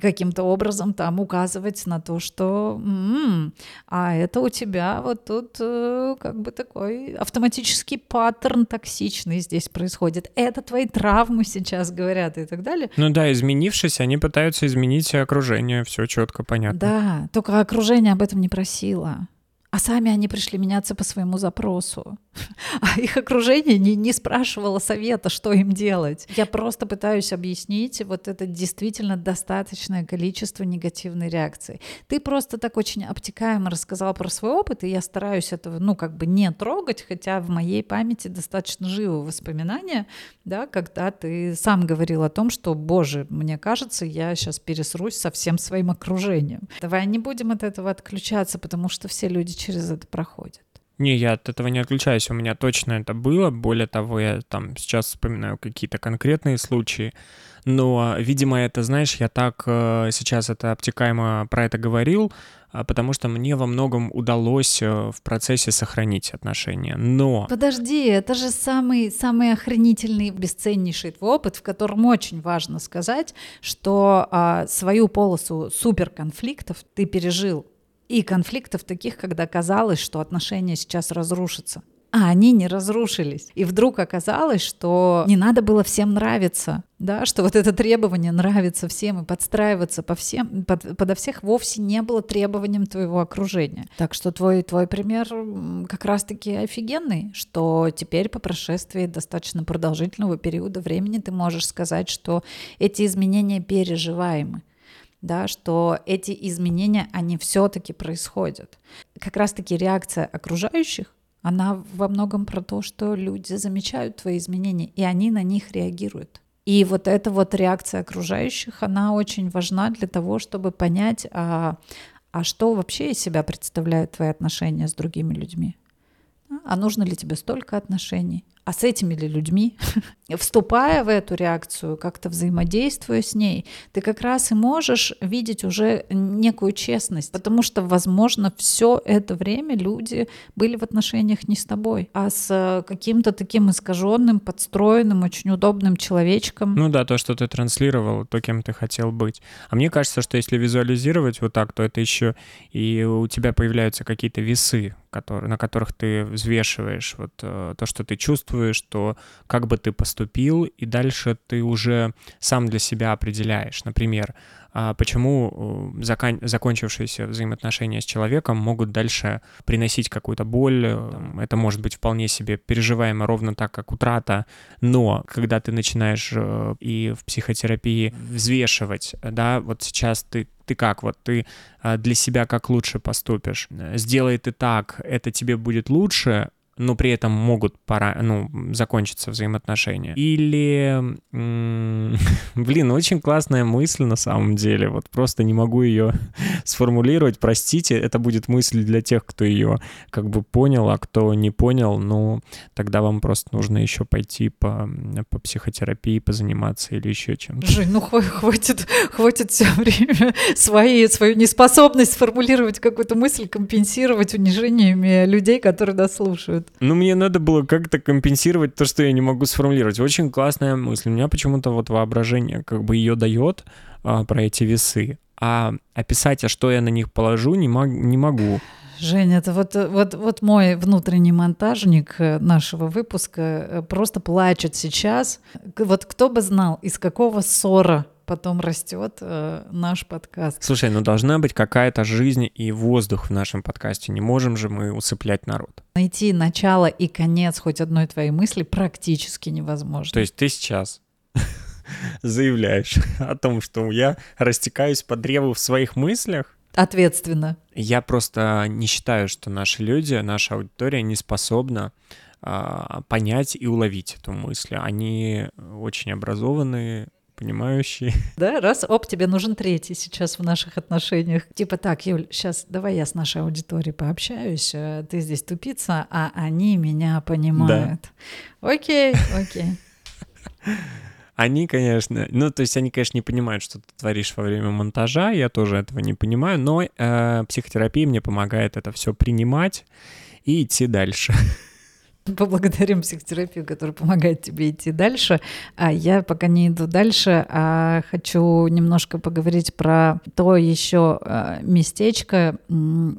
каким-то образом там указывать на то, что м-м, а это у тебя вот тут э, как бы такой автоматический паттерн токсичный здесь происходит. Это твои травмы сейчас говорят и так далее. Ну да, изменившись, они пытаются изменить окружение, все четко понятно. Да, только окружение об этом не просило а сами они пришли меняться по своему запросу. А их окружение не, не спрашивало совета, что им делать. Я просто пытаюсь объяснить вот это действительно достаточное количество негативной реакции. Ты просто так очень обтекаемо рассказал про свой опыт, и я стараюсь этого, ну, как бы не трогать, хотя в моей памяти достаточно живо воспоминания, да, когда ты сам говорил о том, что, боже, мне кажется, я сейчас пересрусь со всем своим окружением. Давай не будем от этого отключаться, потому что все люди через это проходят. Не, я от этого не отключаюсь, у меня точно это было. Более того, я там сейчас вспоминаю какие-то конкретные случаи. Но, видимо, это, знаешь, я так э, сейчас это обтекаемо про это говорил, э, потому что мне во многом удалось э, в процессе сохранить отношения. Но... Подожди, это же самый, самый охранительный, бесценнейший твой опыт, в котором очень важно сказать, что э, свою полосу суперконфликтов ты пережил и конфликтов таких, когда казалось, что отношения сейчас разрушатся. А они не разрушились. И вдруг оказалось, что не надо было всем нравиться, да, что вот это требование нравится всем и подстраиваться по всем, под, подо всех вовсе не было требованием твоего окружения. Так что твой, твой пример как раз-таки офигенный, что теперь по прошествии достаточно продолжительного периода времени ты можешь сказать, что эти изменения переживаемы да, что эти изменения, они все-таки происходят. Как раз-таки реакция окружающих, она во многом про то, что люди замечают твои изменения, и они на них реагируют. И вот эта вот реакция окружающих, она очень важна для того, чтобы понять, а, а что вообще из себя представляют твои отношения с другими людьми. А нужно ли тебе столько отношений? А с этими ли людьми, вступая в эту реакцию, как-то взаимодействуя с ней, ты как раз и можешь видеть уже некую честность, потому что, возможно, все это время люди были в отношениях не с тобой, а с каким-то таким искаженным, подстроенным, очень удобным человечком. Ну да, то, что ты транслировал, то, кем ты хотел быть. А мне кажется, что если визуализировать вот так, то это еще и у тебя появляются какие-то весы, которые, на которых ты взвешиваешь вот э, то, что ты чувствуешь, чувствуешь, что как бы ты поступил, и дальше ты уже сам для себя определяешь. Например, а почему э, закон... закончившиеся взаимоотношения с человеком могут дальше приносить какую-то боль. Э, это может быть вполне себе переживаемо ровно так, как утрата, но когда ты начинаешь э, и в психотерапии взвешивать, да, вот сейчас ты ты как, вот ты для себя как лучше поступишь. Сделай ты так, это тебе будет лучше, но при этом могут пора, ну, закончиться взаимоотношения. Или, блин, очень классная мысль на самом деле, вот просто не могу ее сформулировать, простите, это будет мысль для тех, кто ее как бы понял, а кто не понял, ну, тогда вам просто нужно еще пойти по, по психотерапии, позаниматься или еще чем-то. Жень, ну хватит, хватит все время свои, свою неспособность сформулировать какую-то мысль компенсировать унижениями людей, которые нас слушают делают. Ну, мне надо было как-то компенсировать то, что я не могу сформулировать. Очень классная мысль. У меня почему-то вот воображение как бы ее дает а, про эти весы. А описать, а что я на них положу, не, мог, не могу. Женя, это вот, вот, вот мой внутренний монтажник э, нашего выпуска э, просто плачет сейчас. Вот кто бы знал, из какого ссора потом растет э, наш подкаст. Слушай, ну должна быть какая-то жизнь и воздух в нашем подкасте. Не можем же мы усыплять народ. Найти начало и конец хоть одной твоей мысли практически невозможно. То есть ты сейчас заявляешь о том, что я растекаюсь по древу в своих мыслях, Ответственно. Я просто не считаю, что наши люди, наша аудитория не способна а, понять и уловить эту мысль. Они очень образованные, понимающие. Да, раз, оп, тебе нужен третий сейчас в наших отношениях. Типа так, Юль, сейчас давай я с нашей аудиторией пообщаюсь, э, ты здесь тупица, а они меня понимают. Да. Окей, окей. Они, конечно, ну, то есть они, конечно, не понимают, что ты творишь во время монтажа, я тоже этого не понимаю, но э, психотерапия мне помогает это все принимать и идти дальше. Поблагодарим психотерапию, которая помогает тебе идти дальше. А я пока не иду дальше, а хочу немножко поговорить про то еще а, местечко,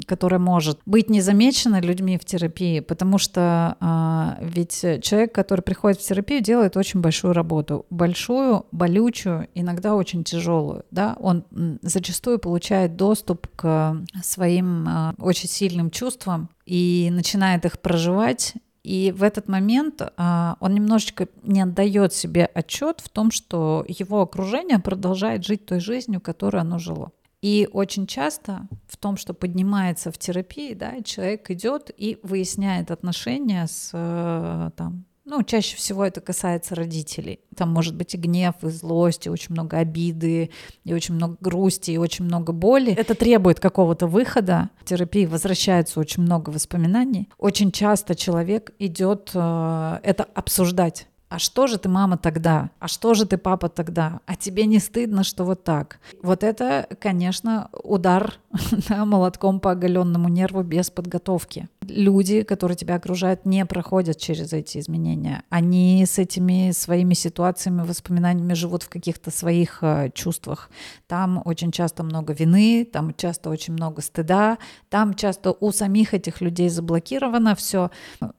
которое может быть незамечено людьми в терапии, потому что а, ведь человек, который приходит в терапию, делает очень большую работу, большую, болючую, иногда очень тяжелую. Да? Он зачастую получает доступ к своим а, очень сильным чувствам и начинает их проживать и в этот момент а, он немножечко не отдает себе отчет в том, что его окружение продолжает жить той жизнью, которой оно жило. И очень часто в том, что поднимается в терапии, да, человек идет и выясняет отношения с э, там, ну, чаще всего это касается родителей. Там может быть и гнев, и злость, и очень много обиды, и очень много грусти, и очень много боли. Это требует какого-то выхода. В терапии возвращается очень много воспоминаний. Очень часто человек идет э, это обсуждать а что же ты, мама, тогда? А что же ты, папа, тогда? А тебе не стыдно, что вот так? Вот это, конечно, удар да, молотком по оголенному нерву без подготовки. Люди, которые тебя окружают, не проходят через эти изменения. Они с этими своими ситуациями, воспоминаниями живут в каких-то своих э, чувствах. Там очень часто много вины, там часто очень много стыда, там часто у самих этих людей заблокировано все.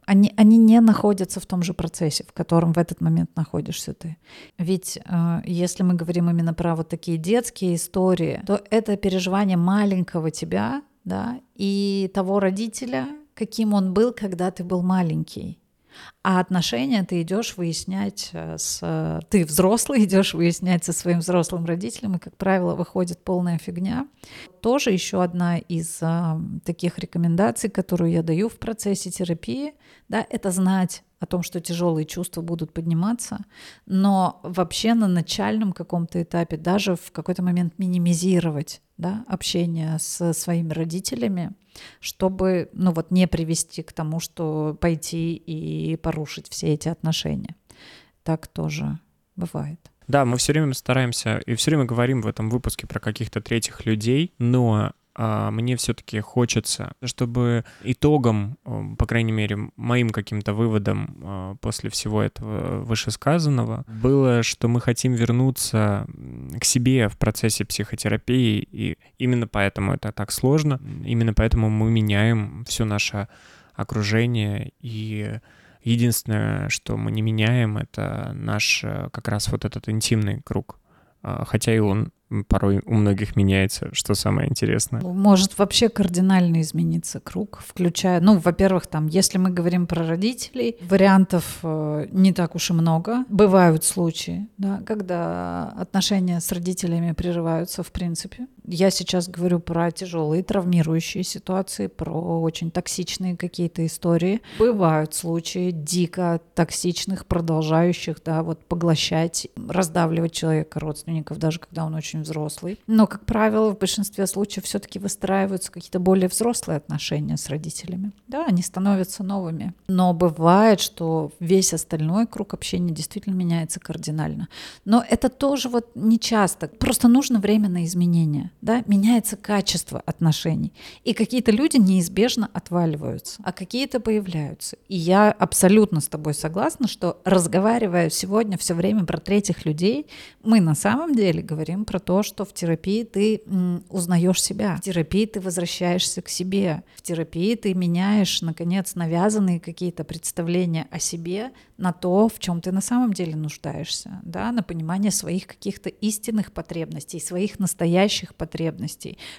Они, они не находятся в том же процессе, в котором в этот момент находишься ты. Ведь э, если мы говорим именно про вот такие детские истории, то это переживание маленького тебя, да, и того родителя, каким он был, когда ты был маленький. А отношения ты идешь выяснять э, с... Ты взрослый идешь выяснять со своим взрослым родителем, и, как правило, выходит полная фигня. Тоже еще одна из таких рекомендаций, которую я даю в процессе терапии, да, это знать о том, что тяжелые чувства будут подниматься, но вообще на начальном каком-то этапе даже в какой-то момент минимизировать да, общение с своими родителями, чтобы ну вот, не привести к тому, что пойти и порушить все эти отношения. Так тоже бывает. Да, мы все время стараемся и все время говорим в этом выпуске про каких-то третьих людей, но мне все-таки хочется, чтобы итогом, по крайней мере, моим каким-то выводом а, после всего этого вышесказанного было, что мы хотим вернуться к себе в процессе психотерапии, и именно поэтому это так сложно, именно поэтому мы меняем все наше окружение и Единственное, что мы не меняем, это наш как раз вот этот интимный круг. А, хотя и он порой у многих меняется, что самое интересное. Может вообще кардинально измениться круг, включая, ну, во-первых, там, если мы говорим про родителей, вариантов э, не так уж и много. Бывают случаи, да, когда отношения с родителями прерываются в принципе. Я сейчас говорю про тяжелые травмирующие ситуации, про очень токсичные какие-то истории. Бывают случаи дико токсичных, продолжающих, да, вот поглощать, раздавливать человека, родственников, даже когда он очень взрослый. Но, как правило, в большинстве случаев все-таки выстраиваются какие-то более взрослые отношения с родителями. Да, они становятся новыми. Но бывает, что весь остальной круг общения действительно меняется кардинально. Но это тоже вот не часто. Просто нужно время на изменения. Да? Меняется качество отношений. И какие-то люди неизбежно отваливаются, а какие-то появляются. И я абсолютно с тобой согласна, что разговаривая сегодня все время про третьих людей, мы на самом деле говорим про то, что в терапии ты узнаешь себя, в терапии ты возвращаешься к себе, в терапии ты меняешь, наконец, навязанные какие-то представления о себе на то, в чем ты на самом деле нуждаешься, да, на понимание своих каких-то истинных потребностей, своих настоящих потребностей,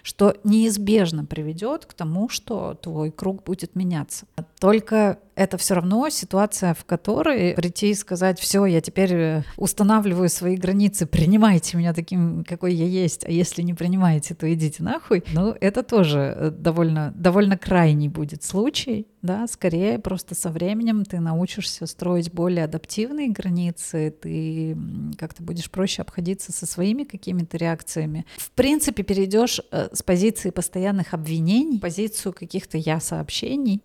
что неизбежно приведет к тому, что твой круг будет меняться. Только это все равно ситуация, в которой прийти и сказать, все, я теперь э, устанавливаю свои границы, принимайте меня таким, какой я есть, а если не принимаете, то идите нахуй. Ну, это тоже э, довольно, довольно крайний будет случай, да, скорее просто со временем ты научишься строить более адаптивные границы, ты как-то будешь проще обходиться со своими какими-то реакциями. В принципе, перейдешь э, с позиции постоянных обвинений позицию каких-то я-сообщений,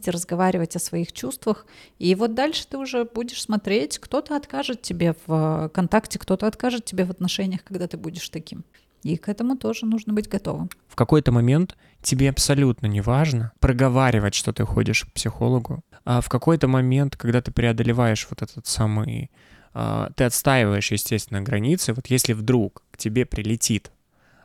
способности разговаривать о своих чувствах, и вот дальше ты уже будешь смотреть, кто-то откажет тебе в контакте, кто-то откажет тебе в отношениях, когда ты будешь таким. И к этому тоже нужно быть готовым. В какой-то момент тебе абсолютно не важно проговаривать, что ты ходишь к психологу, а в какой-то момент, когда ты преодолеваешь вот этот самый... А, ты отстаиваешь, естественно, границы. Вот если вдруг к тебе прилетит,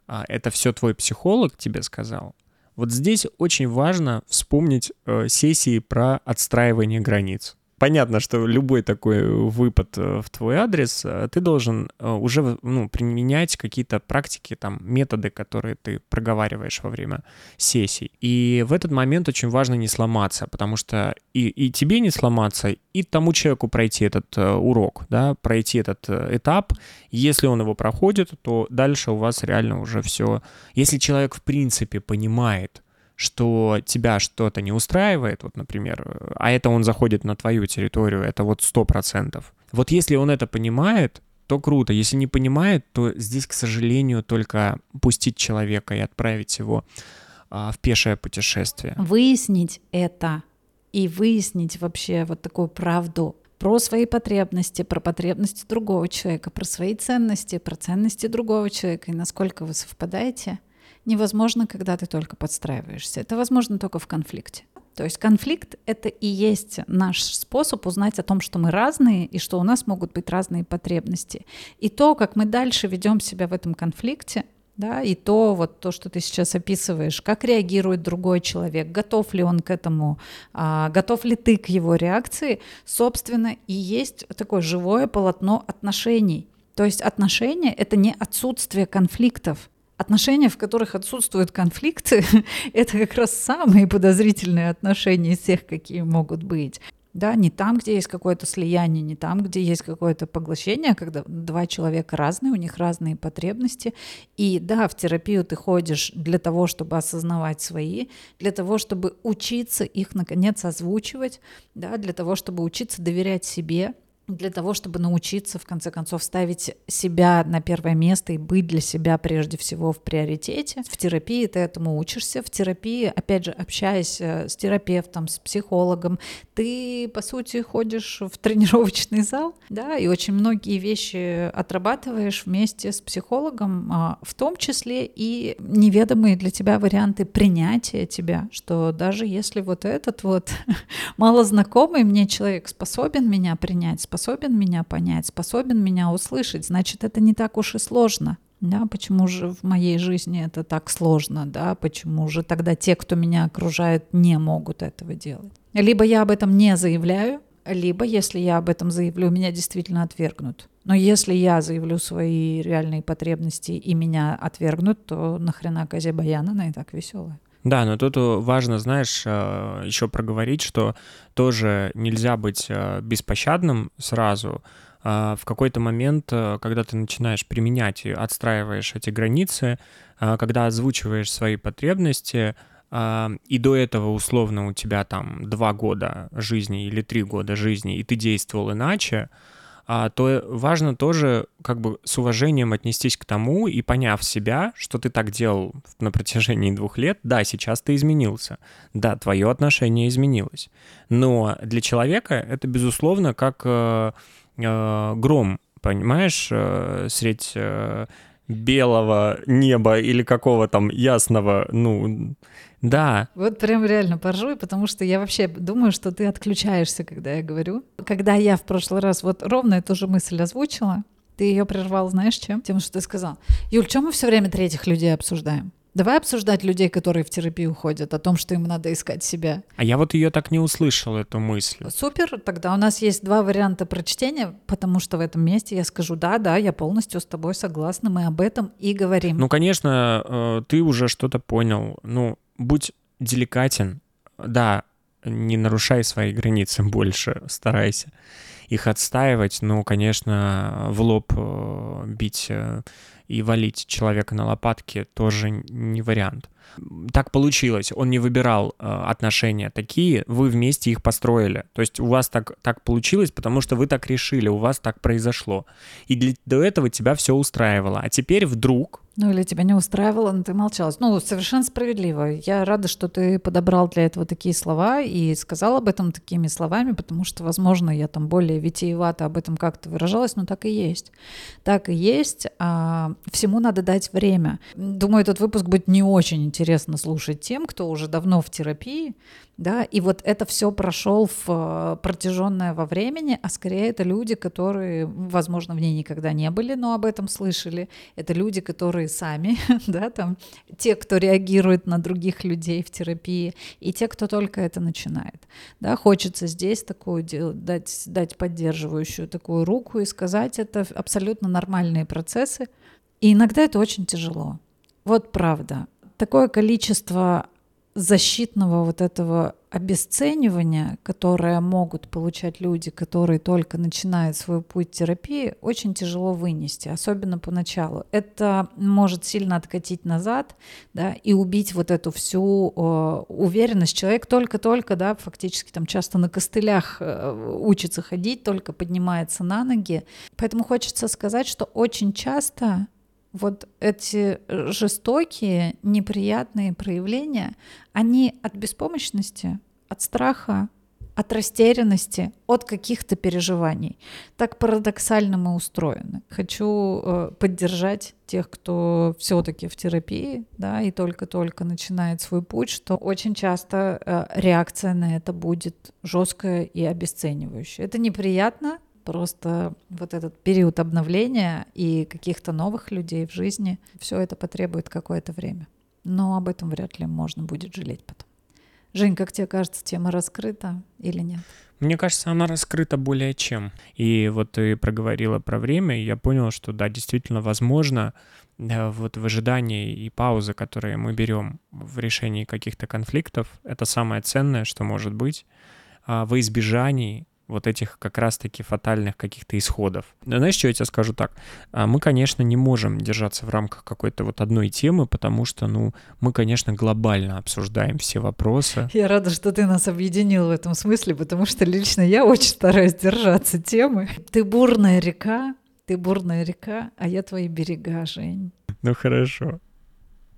а, это все твой психолог тебе сказал, вот здесь очень важно вспомнить э, сессии про отстраивание границ понятно, что любой такой выпад э, в твой адрес, э, ты должен э, уже ну, применять какие-то практики, там, методы, которые ты проговариваешь во время сессий. И в этот момент очень важно не сломаться, потому что и, и тебе не сломаться, и тому человеку пройти этот урок, да, пройти этот этап. Если он его проходит, то дальше у вас реально уже все... Если человек в принципе понимает, что тебя что-то не устраивает, вот, например, а это он заходит на твою территорию, это вот сто процентов. Вот если он это понимает, то круто. Если не понимает, то здесь, к сожалению, только пустить человека и отправить его а, в пешее путешествие. Выяснить это и выяснить вообще вот такую правду про свои потребности, про потребности другого человека, про свои ценности, про ценности другого человека и насколько вы совпадаете – невозможно, когда ты только подстраиваешься. Это возможно только в конфликте. То есть конфликт — это и есть наш способ узнать о том, что мы разные и что у нас могут быть разные потребности. И то, как мы дальше ведем себя в этом конфликте, да, и то, вот то, что ты сейчас описываешь, как реагирует другой человек, готов ли он к этому, а, готов ли ты к его реакции, собственно, и есть такое живое полотно отношений. То есть отношения — это не отсутствие конфликтов, Отношения, в которых отсутствуют конфликты, это как раз самые подозрительные отношения из всех, какие могут быть. Да, не там, где есть какое-то слияние, не там, где есть какое-то поглощение, когда два человека разные, у них разные потребности. И да, в терапию ты ходишь для того, чтобы осознавать свои, для того, чтобы учиться их, наконец, озвучивать, да, для того, чтобы учиться доверять себе, для того, чтобы научиться, в конце концов, ставить себя на первое место и быть для себя прежде всего в приоритете. В терапии ты этому учишься. В терапии, опять же, общаясь э, с терапевтом, с психологом, ты, по сути, ходишь в тренировочный зал, да, и очень многие вещи отрабатываешь вместе с психологом, а, в том числе и неведомые для тебя варианты принятия тебя, что даже если вот этот вот малознакомый мне человек способен меня принять, способен меня понять, способен меня услышать, значит, это не так уж и сложно. Да, почему же в моей жизни это так сложно, да, почему же тогда те, кто меня окружает, не могут этого делать. Либо я об этом не заявляю, либо если я об этом заявлю, меня действительно отвергнут. Но если я заявлю свои реальные потребности и меня отвергнут, то нахрена козе баяна, она и так веселая. Да, но тут важно, знаешь, э, еще проговорить, что тоже нельзя быть э, беспощадным сразу. А в какой-то момент, э, когда ты начинаешь применять и отстраиваешь эти границы, когда озвучиваешь свои потребности, и до этого условно у тебя там два года жизни или три года жизни, и ты действовал иначе, а, то важно тоже как бы с уважением отнестись к тому и поняв себя, что ты так делал на протяжении двух лет, да, сейчас ты изменился, да, твое отношение изменилось, но для человека это, безусловно, как э, э, гром, понимаешь, э, средь э, белого неба или какого там ясного, ну, да. Вот прям реально поржу, потому что я вообще думаю, что ты отключаешься, когда я говорю. Когда я в прошлый раз вот ровно эту же мысль озвучила, ты ее прервал, знаешь, чем? Тем, что ты сказал. Юль, чем мы все время третьих людей обсуждаем? Давай обсуждать людей, которые в терапию ходят, о том, что им надо искать себя. А я вот ее так не услышал, эту мысль. Супер, тогда у нас есть два варианта прочтения, потому что в этом месте я скажу, да, да, я полностью с тобой согласна, мы об этом и говорим. Ну, конечно, э, ты уже что-то понял. Ну, будь деликатен. Да, не нарушай свои границы больше, старайся их отстаивать, ну, конечно, в лоб э, бить э, и валить человека на лопатки тоже не вариант. Так получилось, он не выбирал э, отношения такие, вы вместе их построили. То есть у вас так, так получилось, потому что вы так решили, у вас так произошло. И для, до этого тебя все устраивало. А теперь вдруг ну или тебя не устраивало, но ты молчалась. Ну, совершенно справедливо. Я рада, что ты подобрал для этого такие слова и сказал об этом такими словами, потому что, возможно, я там более витиевато об этом как-то выражалась, но так и есть. Так и есть. А, всему надо дать время. Думаю, этот выпуск будет не очень интересно слушать тем, кто уже давно в терапии, да, и вот это все прошел в э, протяженное во времени, а скорее это люди, которые, возможно, в ней никогда не были, но об этом слышали. Это люди, которые сами, да, там, те, кто реагирует на других людей в терапии, и те, кто только это начинает. Да, хочется здесь такую дать, дать поддерживающую такую руку и сказать, это абсолютно нормальные процессы, и иногда это очень тяжело. Вот правда. Такое количество защитного вот этого обесценивания, которое могут получать люди, которые только начинают свой путь терапии, очень тяжело вынести, особенно поначалу. Это может сильно откатить назад да, и убить вот эту всю э, уверенность. Человек только-только, да, фактически там часто на костылях э, учится ходить, только поднимается на ноги. Поэтому хочется сказать, что очень часто вот эти э, жестокие, неприятные проявления, они от беспомощности, от страха, от растерянности, от каких-то переживаний. Так парадоксально мы устроены. Хочу э, поддержать тех, кто все-таки в терапии, да, и только-только начинает свой путь, что очень часто э, реакция на это будет жесткая и обесценивающая. Это неприятно, Просто вот этот период обновления и каких-то новых людей в жизни, все это потребует какое-то время. Но об этом вряд ли можно будет жалеть потом. Жень, как тебе кажется, тема раскрыта или нет? Мне кажется, она раскрыта более чем. И вот ты проговорила про время, и я понял, что да, действительно возможно, да, вот в ожидании и паузы, которые мы берем в решении каких-то конфликтов, это самое ценное, что может быть, а во избежании вот этих как раз-таки фатальных каких-то исходов. Но знаешь, что я тебе скажу так? А, мы, конечно, не можем держаться в рамках какой-то вот одной темы, потому что, ну, мы, конечно, глобально обсуждаем все вопросы. Я рада, что ты нас объединил в этом смысле, потому что лично я очень стараюсь держаться темы. Ты бурная река, ты бурная река, а я твои берега, Жень. Ну хорошо.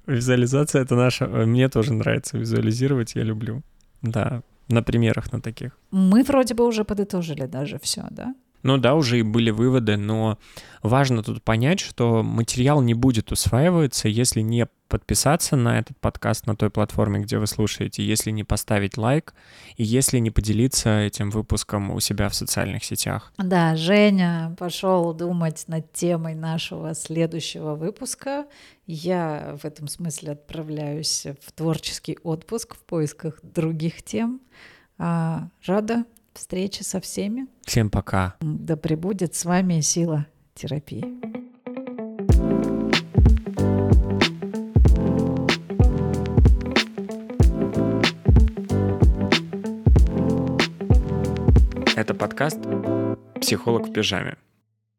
Визуализация — это наша... Мне тоже нравится визуализировать, я люблю. Да, на примерах на таких. Мы вроде бы уже подытожили даже все, да? Ну да, уже и были выводы, но важно тут понять, что материал не будет усваиваться, если не подписаться на этот подкаст на той платформе, где вы слушаете, если не поставить лайк и если не поделиться этим выпуском у себя в социальных сетях. Да, Женя пошел думать над темой нашего следующего выпуска. Я в этом смысле отправляюсь в творческий отпуск в поисках других тем. А, рада встречи со всеми. Всем пока. Да пребудет с вами сила терапии. Это подкаст «Психолог в пижаме».